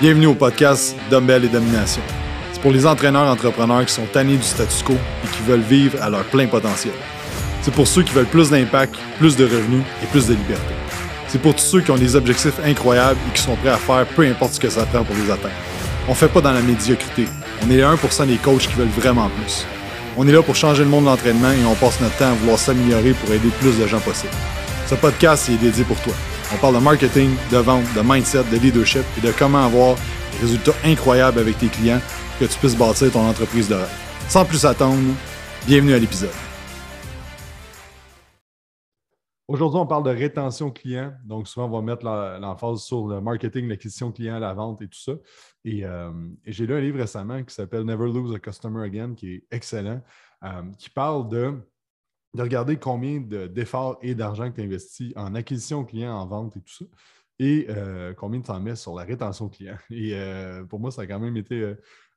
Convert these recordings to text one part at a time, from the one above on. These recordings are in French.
Bienvenue au podcast Dumbbell et Domination. C'est pour les entraîneurs entrepreneurs qui sont tannés du statu quo et qui veulent vivre à leur plein potentiel. C'est pour ceux qui veulent plus d'impact, plus de revenus et plus de liberté. C'est pour tous ceux qui ont des objectifs incroyables et qui sont prêts à faire peu importe ce que ça prend pour les atteindre. On fait pas dans la médiocrité. On est les 1% des coachs qui veulent vraiment plus. On est là pour changer le monde de l'entraînement et on passe notre temps à vouloir s'améliorer pour aider plus de gens possible. Ce podcast est dédié pour toi. On parle de marketing, de vente, de mindset, de leadership et de comment avoir des résultats incroyables avec tes clients que tu puisses bâtir ton entreprise de rêve. Sans plus attendre, bienvenue à l'épisode. Aujourd'hui, on parle de rétention client. Donc, souvent, on va mettre l'emphase sur le marketing, l'acquisition client, la vente et tout ça. Et, euh, j'ai lu un livre récemment qui s'appelle Never Lose a Customer Again, qui est excellent, euh, qui parle de de regarder combien d'efforts et d'argent que tu investis en acquisition client, en vente et tout ça, et euh, combien tu en mets sur la rétention client. Et euh, pour moi, ça a quand même été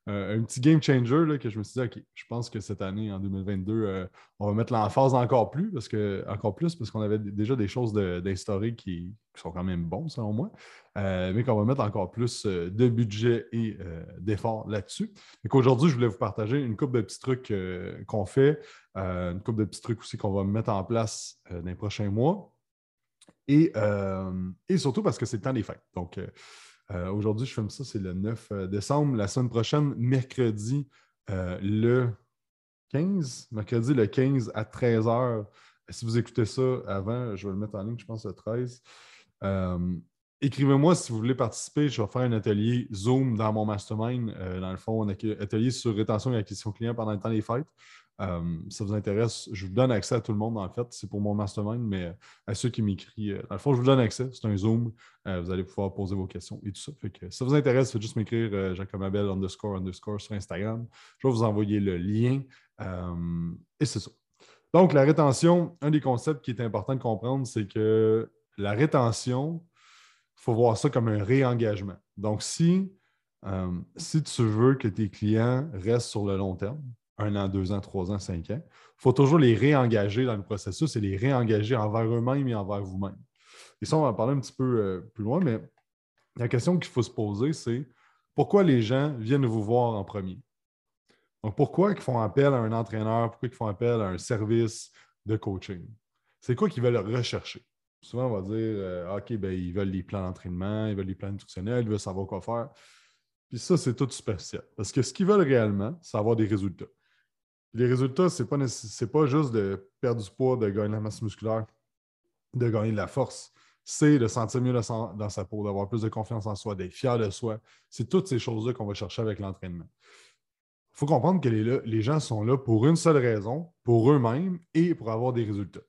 euh, un petit game changer que je me suis dit, OK, je pense que cette année, en 2022, on va mettre l'emphase encore plus, parce que encore plus, parce qu'on avait déjà des choses d'instaurer qui, sont quand même bons, selon moi, mais qu'on va mettre encore plus de budget et d'efforts là-dessus. Et qu'aujourd'hui, je voulais vous partager une couple de petits trucs qu'on fait euh, une couple de petits trucs aussi qu'on va mettre en place euh, dans les prochains mois. Et, euh, et surtout parce que c'est le temps des fêtes. Donc, aujourd'hui, je filme ça, c'est le 9 décembre. La semaine prochaine, mercredi, le 15, mercredi le 15 à 13h. Si vous écoutez ça avant, je vais le mettre en ligne, je pense, le 13. Écrivez-moi si vous voulez participer. Je vais faire un atelier Zoom dans mon mastermind. dans le fond, un atelier sur rétention et acquisition client pendant le temps des fêtes. Euh, ça vous intéresse, je vous donne accès à tout le monde, en fait. C'est pour mon mastermind, mais à ceux qui m'écrivent, euh, dans le fond, je vous donne accès. C'est un Zoom. Euh, vous allez pouvoir poser vos questions et tout ça. Si ça vous intéresse, faites juste m'écrire Jacomabel underscore underscore sur Instagram. Je vais vous envoyer le lien. et c'est ça. Donc, la rétention, un des concepts qui est important de comprendre, c'est que la rétention, il faut voir ça comme un réengagement. Donc, si, si tu veux que tes clients restent sur le long terme, un an, deux ans, trois ans, cinq ans. Il faut toujours les réengager dans le processus et les réengager envers eux-mêmes et envers vous-même. Et ça, on va en parler un petit peu euh, plus loin, mais la question qu'il faut se poser, c'est pourquoi les gens viennent vous voir en premier? Donc, pourquoi ils font appel à un entraîneur? Pourquoi ils font appel à un service de coaching? C'est quoi qu'ils veulent rechercher? Souvent, on va dire euh, OK, ben, ils veulent les plans d'entraînement, ils veulent les plans nutritionnels, ils veulent savoir quoi faire. Puis ça, c'est tout superficiel. Parce que ce qu'ils veulent réellement, c'est avoir des résultats. Les résultats, ce n'est pas, pas juste de perdre du poids, de gagner la masse musculaire, de gagner de la force. C'est de sentir mieux dans sa peau, d'avoir plus de confiance en soi, d'être fier de soi. C'est toutes ces choses-là qu'on va chercher avec l'entraînement. Il faut comprendre que les, les, gens sont là pour une seule raison, pour eux-mêmes et pour avoir des résultats.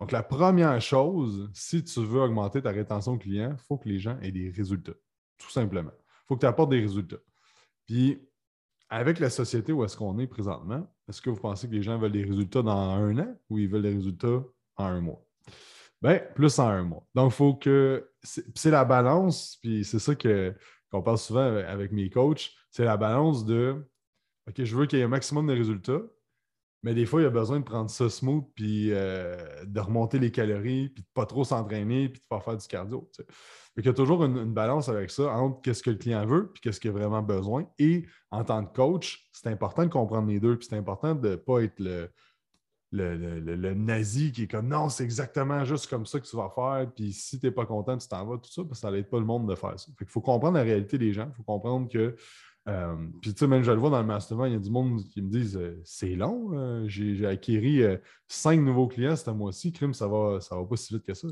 Donc, la première chose, si tu veux augmenter ta rétention client, il faut que les gens aient des résultats, tout simplement. Il faut que tu apportes des résultats. Puis, avec la société où est-ce qu'on est présentement, est-ce que vous pensez que les gens veulent des résultats dans un an ou ils veulent des résultats en un mois? Bien, plus en un mois. Donc, il faut que. C'est la balance, puis c'est ça qu'on parle souvent avec mes coachs, c'est la balance de OK, je veux qu'il y ait un maximum de résultats, mais des fois, il y a besoin de prendre ça smooth, puis euh, de remonter les calories, puis de ne pas trop s'entraîner, puis de pas faire du cardio. Il y a toujours une, balance avec ça entre qu'est-ce que le client veut et qu'est-ce qu'il a vraiment besoin. Et en tant que coach, c'est important de comprendre les deux. Puis c'est important de ne pas être le, le, nazi qui est comme non, c'est exactement juste comme ça que tu vas faire. Puis si tu n'es pas content, tu t'en vas, tout ça, parce que ça n'aide pas le monde de faire ça. il faut comprendre la réalité des gens. Il faut comprendre que. Euh, puis tu sais, même je le vois dans le mastermind, il y a du monde qui me disent euh, c'est long, euh, j'ai acquis cinq nouveaux clients ce mois-ci, crime, ça va, ça va pas si vite que ça.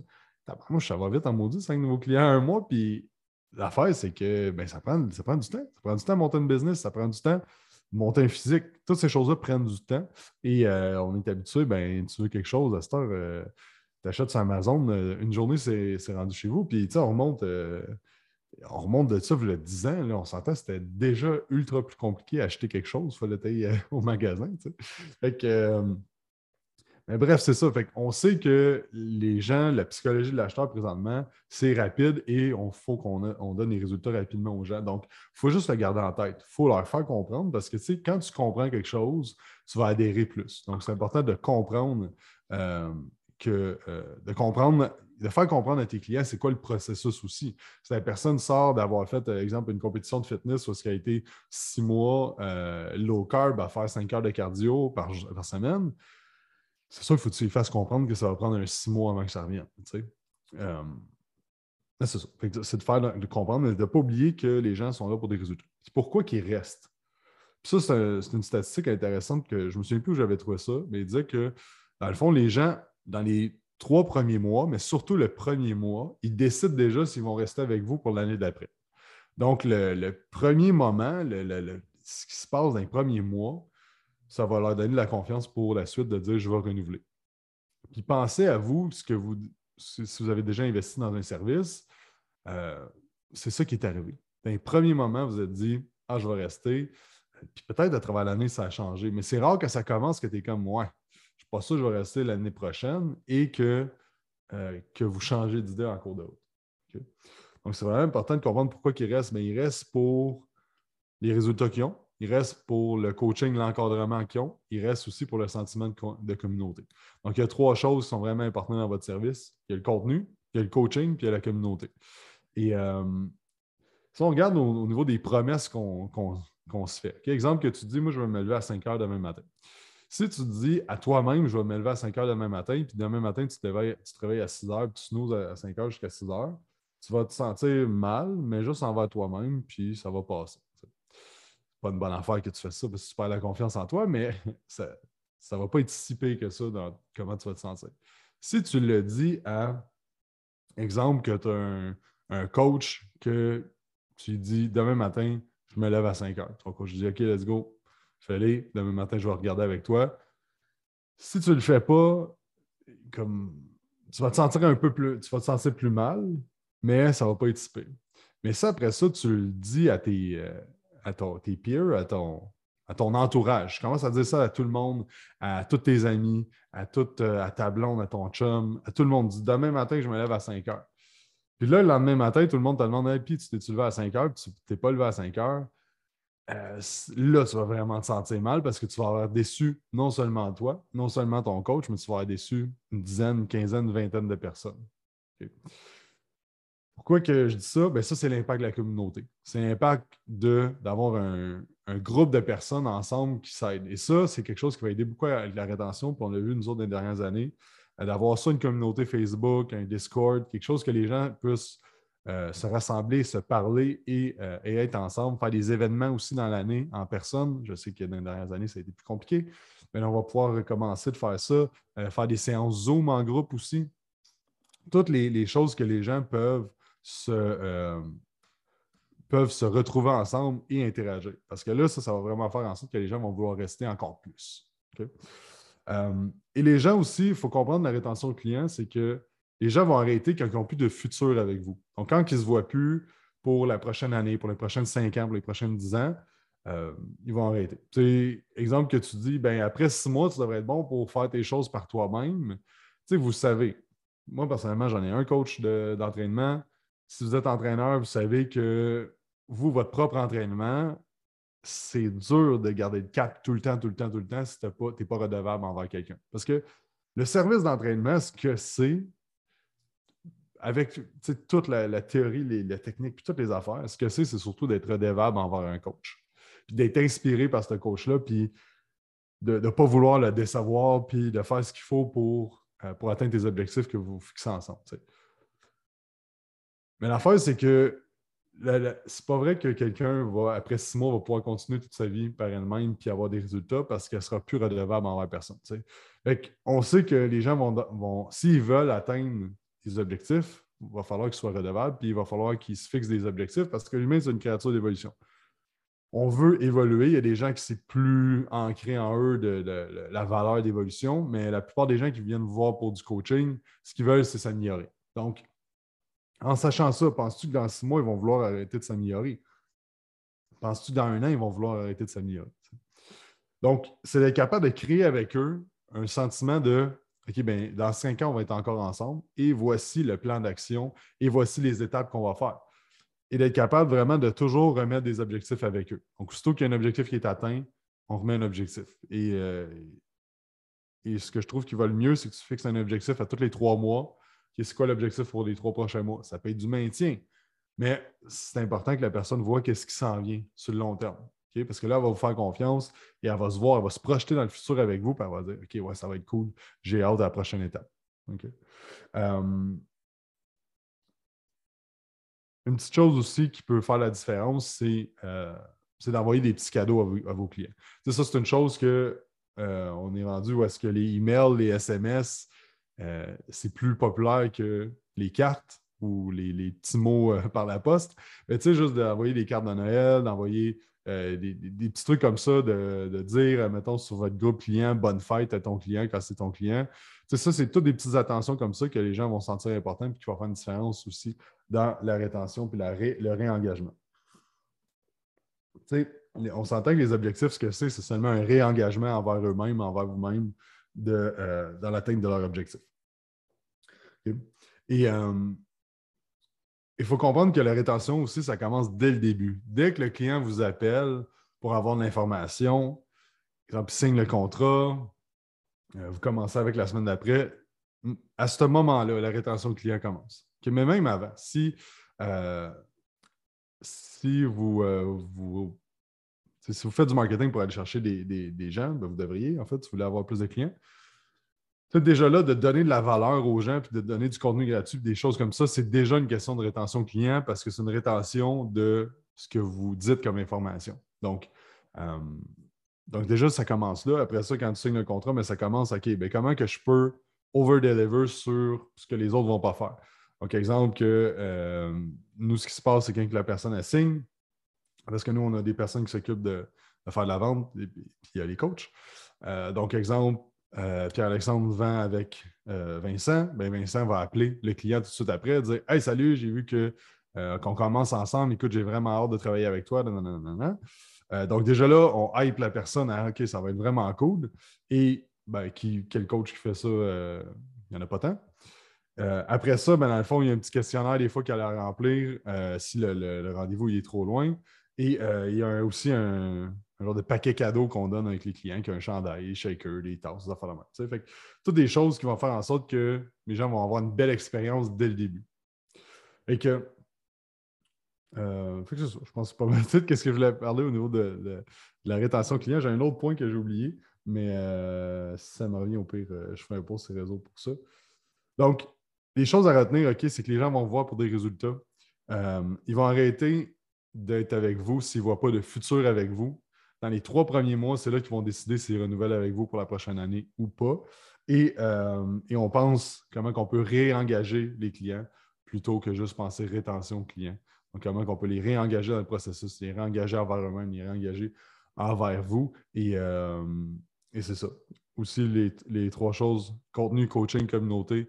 Moi, ça va vite en maudit, cinq nouveaux clients un mois. Puis l'affaire, c'est que ben, ça, prend, ça prend du temps. Ça prend du temps à monter une business, ça prend du temps monter un physique. Toutes ces choses-là prennent du temps. Et on est habitué, ben, tu veux quelque chose, à cette heure, tu achètes sur Amazon, une journée, c'est rendu chez vous. Puis on remonte. On remonte de ça, y a 10 ans, là, on s'entend, c'était déjà ultra plus compliqué à acheter quelque chose. Il fallait aller au magasin. Fait que, mais bref, c'est ça. On sait que les gens, la psychologie de l'acheteur présentement, c'est rapide et il faut qu'on donne les résultats rapidement aux gens. Donc, il faut juste le garder en tête. Il faut leur faire comprendre parce que quand tu comprends quelque chose, tu vas adhérer plus. Donc, c'est important de comprendre euh, que de comprendre, de faire comprendre à tes clients c'est quoi le processus aussi. Si la personne sort d'avoir fait, par exemple, une compétition de fitness où ce a été six mois low carb à faire cinq heures de cardio par, semaine, c'est sûr qu'il faut que tu fasses comprendre que ça va prendre un six mois avant que ça revienne. Euh, c'est ça. C'est de faire de comprendre, mais de ne pas oublier que les gens sont là pour des résultats. C'est pourquoi qu'ils restent. Ça, c'est une statistique intéressante que je me souviens plus où j'avais trouvé ça, mais il disait que, dans le fond, les gens, dans les trois premiers mois, mais surtout le premier mois, ils décident déjà s'ils vont rester avec vous pour l'année d'après. Donc, le, premier moment, ce qui se passe dans les premiers mois, ça va leur donner la confiance pour la suite de dire je vais renouveler. Puis pensez à vous, ce que vous, si vous avez déjà investi dans un service, euh, c'est ça qui est arrivé. Dans les premiers moments, vous êtes dit Ah, je vais rester. Puis peut-être à travers l'année, ça a changé. Mais c'est rare que ça commence que tu es comme moi. Pas sûr je vais rester l'année prochaine et que, euh, que vous changez d'idée en cours de route. Donc, c'est vraiment important de comprendre pourquoi ils restent. Mais ils restent pour les résultats qu'ils ont, il reste pour le coaching, l'encadrement qu'ils ont. Il reste aussi pour le sentiment de, communauté. Donc, il y a trois choses qui sont vraiment importantes dans votre service. Il y a le contenu, il y a le coaching, puis il y a la communauté. Et euh, si on regarde au, niveau des promesses qu'on se fait, exemple que tu dis, moi, je vais me lever à 5 heures demain matin. Si tu te dis à toi-même, je vais me lever à 5 heures demain matin, puis demain matin, tu te, réveilles, à 6 heures, puis tu snoozes à 5 heures jusqu'à 6 heures, tu vas te sentir mal, mais juste envers toi-même, puis ça va passer pas une bonne affaire que tu fais ça parce que tu perds la confiance en toi, mais ça ne va pas être si pire que ça dans comment tu vas te sentir. Si tu le dis à, exemple, que tu as un, coach que tu dis demain matin, je me lève à 5 heures. Ton coach dit OK, let's go, fais-le, demain matin, je vais regarder avec toi. Si tu ne le fais pas, comme tu vas te sentir un peu plus, tu vas te sentir plus mal, mais ça ne va pas être si. Mais ça, après ça, tu le dis à tes, euh, à tes peers, à ton, à ton entourage. Je commence à dire ça à tout le monde, à tous tes amis, à, toute, euh, à ta blonde, à ton chum, à tout le monde. Dis demain matin je me lève à 5 heures. Puis là, le lendemain matin, tout le monde te demande puis tu t'es levé à 5 heures, puis tu t'es pas levé à 5 heures. Euh, là, tu vas vraiment te sentir mal parce que tu vas avoir déçu non seulement toi, non seulement ton coach, mais tu vas avoir déçu une dizaine, une quinzaine, une vingtaine de personnes. Pourquoi que je dis ça? Bien, ça, c'est l'impact de la communauté. C'est l'impact d'avoir un, groupe de personnes ensemble qui s'aident. Et ça, c'est quelque chose qui va aider beaucoup avec la rétention. Puis on l'a vu, nous autres, dans les dernières années, euh, d'avoir ça, une communauté Facebook, un Discord, quelque chose que les gens puissent euh, se rassembler, se parler euh, et, être ensemble, faire des événements aussi dans l'année en personne. Je sais que dans les dernières années, ça a été plus compliqué, mais on va pouvoir recommencer de faire ça, faire des séances Zoom en groupe aussi. Toutes les choses que les gens peuvent euh, se retrouver ensemble et interagir. Parce que là, ça, ça va vraiment faire en sorte que les gens vont vouloir rester encore plus. Euh, et les gens aussi, il faut comprendre la rétention client, c'est que les gens vont arrêter quand ils n'ont plus de futur avec vous. Donc, quand ils ne se voient plus pour la prochaine année, pour les prochaines cinq ans, pour les prochaines dix ans, euh, ils vont arrêter. Tu exemple que tu dis, ben, après six mois, tu devrais être bon pour faire tes choses par toi-même. Vous savez, moi, personnellement, j'en ai un coach d'entraînement si vous êtes entraîneur, vous savez que vous, votre propre entraînement, c'est dur de garder le cap tout le temps, tout le temps, tout le temps si tu n'es pas, pas, redevable envers quelqu'un. Parce que le service d'entraînement, ce que c'est, avec toute la, théorie, les, la technique, puis toutes les affaires, ce que c'est, c'est surtout d'être redevable envers un coach. Puis d'être inspiré par ce coach-là, puis de ne pas vouloir le décevoir, puis de faire ce qu'il faut pour, euh, pour atteindre tes objectifs que vous fixez ensemble. Mais l'affaire, c'est que c'est pas vrai que quelqu'un va, après six mois, va pouvoir continuer toute sa vie par elle-même puis avoir des résultats parce qu'elle sera plus redevable envers personne. on sait que les gens vont, s'ils veulent atteindre des objectifs, il va falloir qu'ils soient redevables, puis il va falloir qu'ils se fixent des objectifs parce que l'humain, c'est une créature d'évolution. On veut évoluer. Il y a des gens qui c'est plus ancré en eux de, la valeur d'évolution, mais la plupart des gens qui viennent voir pour du coaching, ce qu'ils veulent, c'est s'améliorer. Donc, en sachant ça, penses-tu que dans six mois, ils vont vouloir arrêter de s'améliorer? Penses-tu que dans un an, ils vont vouloir arrêter de s'améliorer? Donc, c'est d'être capable de créer avec eux un sentiment de OK, bien, dans cinq ans, on va être encore ensemble et voici le plan d'action et voici les étapes qu'on va faire. Et d'être capable vraiment de toujours remettre des objectifs avec eux. Donc, aussitôt qu'il y a un objectif qui est atteint, on remet un objectif. Et, euh, et ce que je trouve qui va le mieux, c'est que tu fixes un objectif à tous les trois mois. C'est quoi l'objectif pour les trois prochains mois? Ça peut être du maintien. Mais c'est important que la personne voit qu'est-ce qui s'en vient sur le long terme. Parce que là, elle va vous faire confiance et elle va se voir, elle va se projeter dans le futur avec vous, puis elle va dire OK, ouais, ça va être cool, j'ai hâte à la prochaine étape. Euh, une petite chose aussi qui peut faire la différence, c'est euh, d'envoyer des petits cadeaux à vos, clients. ça, c'est une chose que euh, on est rendu où est-ce que les emails, les SMS, c'est plus populaire que les cartes ou les, petits mots par la poste. Mais tu sais, juste d'envoyer des cartes de Noël, d'envoyer des, petits trucs comme ça, de, dire, mettons, sur votre groupe client, bonne fête à ton client quand c'est ton client ça, c'est toutes des petites attentions comme ça que les gens vont sentir importantes et qui vont faire une différence aussi dans la rétention et le réengagement. on s'entend que les objectifs, ce que c'est, c'est seulement un réengagement envers eux-mêmes, envers vous-même, euh, dans l'atteinte de leur objectif. Et euh, il faut comprendre que la rétention aussi, ça commence dès le début. Dès que le client vous appelle pour avoir de l'information, il signe le contrat, euh, vous commencez avec la semaine d'après. À ce moment-là, la rétention client commence. Mais même avant, si, euh, euh, si vous faites du marketing pour aller chercher des, gens, ben, vous devriez, en fait, si vous voulez avoir plus de clients. Déjà là de donner de la valeur aux gens puis de donner du contenu gratuit, des choses comme ça, c'est déjà une question de rétention client parce que c'est une rétention de ce que vous dites comme information. Donc, donc, déjà, ça commence là. Après ça, quand tu signes le contrat, mais ça commence, OK, bien, comment que je peux over-deliver sur ce que les autres ne vont pas faire? Donc, exemple que euh, nous, ce qui se passe, c'est quand la personne elle signe, parce que nous, on a des personnes qui s'occupent de, faire de la vente, puis il y a les coachs. Euh, donc, exemple, euh, Pierre-Alexandre vend avec Vincent, bien, Vincent va appeler le client tout de suite après, dire Hey, salut, j'ai vu que qu'on commence ensemble, écoute, j'ai vraiment hâte de travailler avec toi. Euh, donc, déjà là, on hype la personne à OK, ça va être vraiment cool. Et ben, quel coach qui fait ça? Euh, il n'y en a pas tant. Euh, après ça, ben, dans le fond, il y a un petit questionnaire des fois qu'il a à remplir si le, rendez-vous est trop loin. Et il y a aussi un, genre de paquet cadeau qu'on donne avec les clients, qui a un chandail, des shakers, des tasses, des affaires de main. Fait toutes des choses qui vont faire en sorte que les gens vont avoir une belle expérience dès le début. Et que euh, je pense pas mal Qu'est-ce que je voulais parler au niveau de, la rétention client? J'ai un autre point que j'ai oublié, mais euh, si ça me revient au pire, euh, je ferai un post sur les pour ça. Donc, les choses à retenir, OK, c'est que les gens vont voir pour des résultats. ils vont arrêter d'être avec vous s'ils ne voient pas de futur avec vous. Dans les trois premiers mois, c'est là qu'ils vont décider s'ils renouvellent avec vous pour la prochaine année ou pas. Et, et on pense comment on peut réengager les clients plutôt que juste penser rétention client. Donc, comment on peut les réengager dans le processus, les réengager envers eux-mêmes, les réengager envers vous. Et, euh, c'est ça. Aussi, les, trois choses, contenu, coaching, communauté.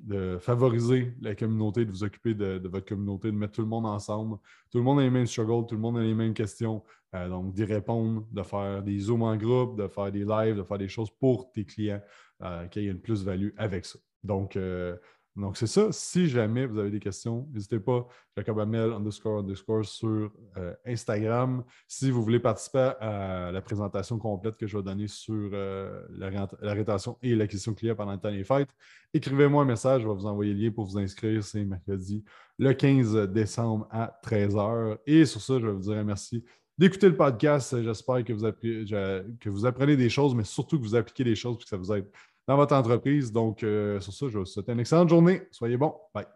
de favoriser la communauté, de vous occuper de, votre communauté, de mettre tout le monde ensemble. Tout le monde a les mêmes struggles, tout le monde a les mêmes questions. Euh, donc, d'y répondre, de faire des zooms en groupe, de faire des lives, de faire des choses pour tes clients, euh, qu'il y ait une plus-value avec ça. Donc, donc, c'est ça. Si jamais vous avez des questions, n'hésitez pas, Jacob Amel underscore underscore sur euh, Instagram. Si vous voulez participer à la présentation complète que je vais donner sur euh, la, rétention et l'acquisition client pendant le temps des fêtes, écrivez-moi un message, je vais vous envoyer le lien pour vous inscrire. C'est mercredi le 15 décembre à 13h. Et sur ça, je vais vous dire merci d'écouter le podcast. J'espère que vous, apprenez, que vous apprenez des choses, mais surtout que vous appliquez des choses et que ça vous aide dans votre entreprise. Donc, euh, sur ça, je vous souhaite une excellente journée. Soyez bons. Bye.